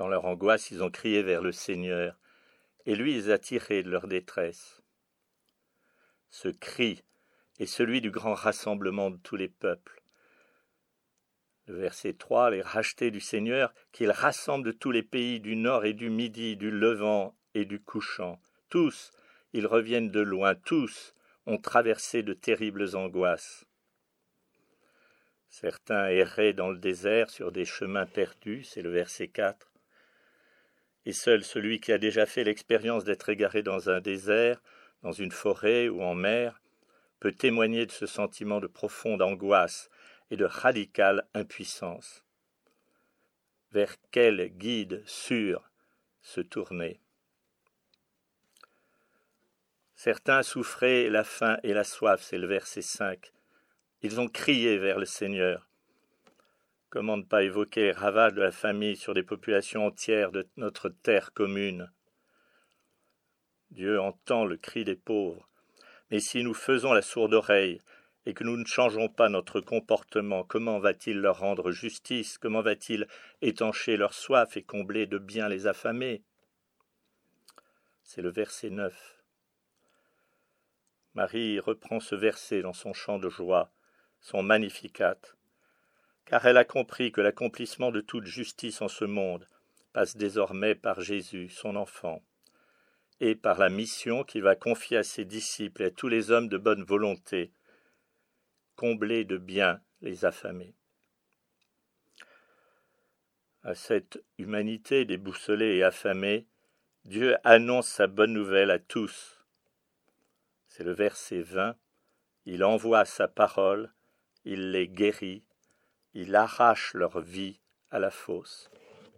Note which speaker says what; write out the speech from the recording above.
Speaker 1: Dans leur angoisse, ils ont crié vers le Seigneur, et lui les a tirés de leur détresse. Ce cri est celui du grand rassemblement de tous les peuples. Le verset 3, les rachetés du Seigneur, qu'il rassemble de tous les pays du nord et du midi, du levant et du couchant. Tous, ils reviennent de loin, tous ont traversé de terribles angoisses. Certains erraient dans le désert sur des chemins perdus, c'est le verset 4. Et seul celui qui a déjà fait l'expérience d'être égaré dans un désert, dans une forêt ou en mer, peut témoigner de ce sentiment de profonde angoisse et de radicale impuissance. Vers quel guide sûr se tourner? Certains souffraient la faim et la soif, c'est le verset 5. Ils ont crié vers le Seigneur. Comment ne pas évoquer les ravages de la famille sur des populations entières de notre terre commune? Dieu entend le cri des pauvres. Mais si nous faisons la sourde oreille et que nous ne changeons pas notre comportement, comment va-t-il leur rendre justice? Comment va-t-il étancher leur soif et combler de bien les affamés? C'est le verset 9. Marie reprend ce verset dans son chant de joie son magnificat, car elle a compris que l'accomplissement de toute justice en ce monde passe désormais par Jésus, son enfant, et par la mission qu'il va confier à ses disciples et à tous les hommes de bonne volonté, combler de bien les affamés. À cette humanité déboussolée et affamée, Dieu annonce sa bonne nouvelle à tous. C'est le verset 20. Il envoie sa parole il les guérit, il arrache leur vie à la fosse.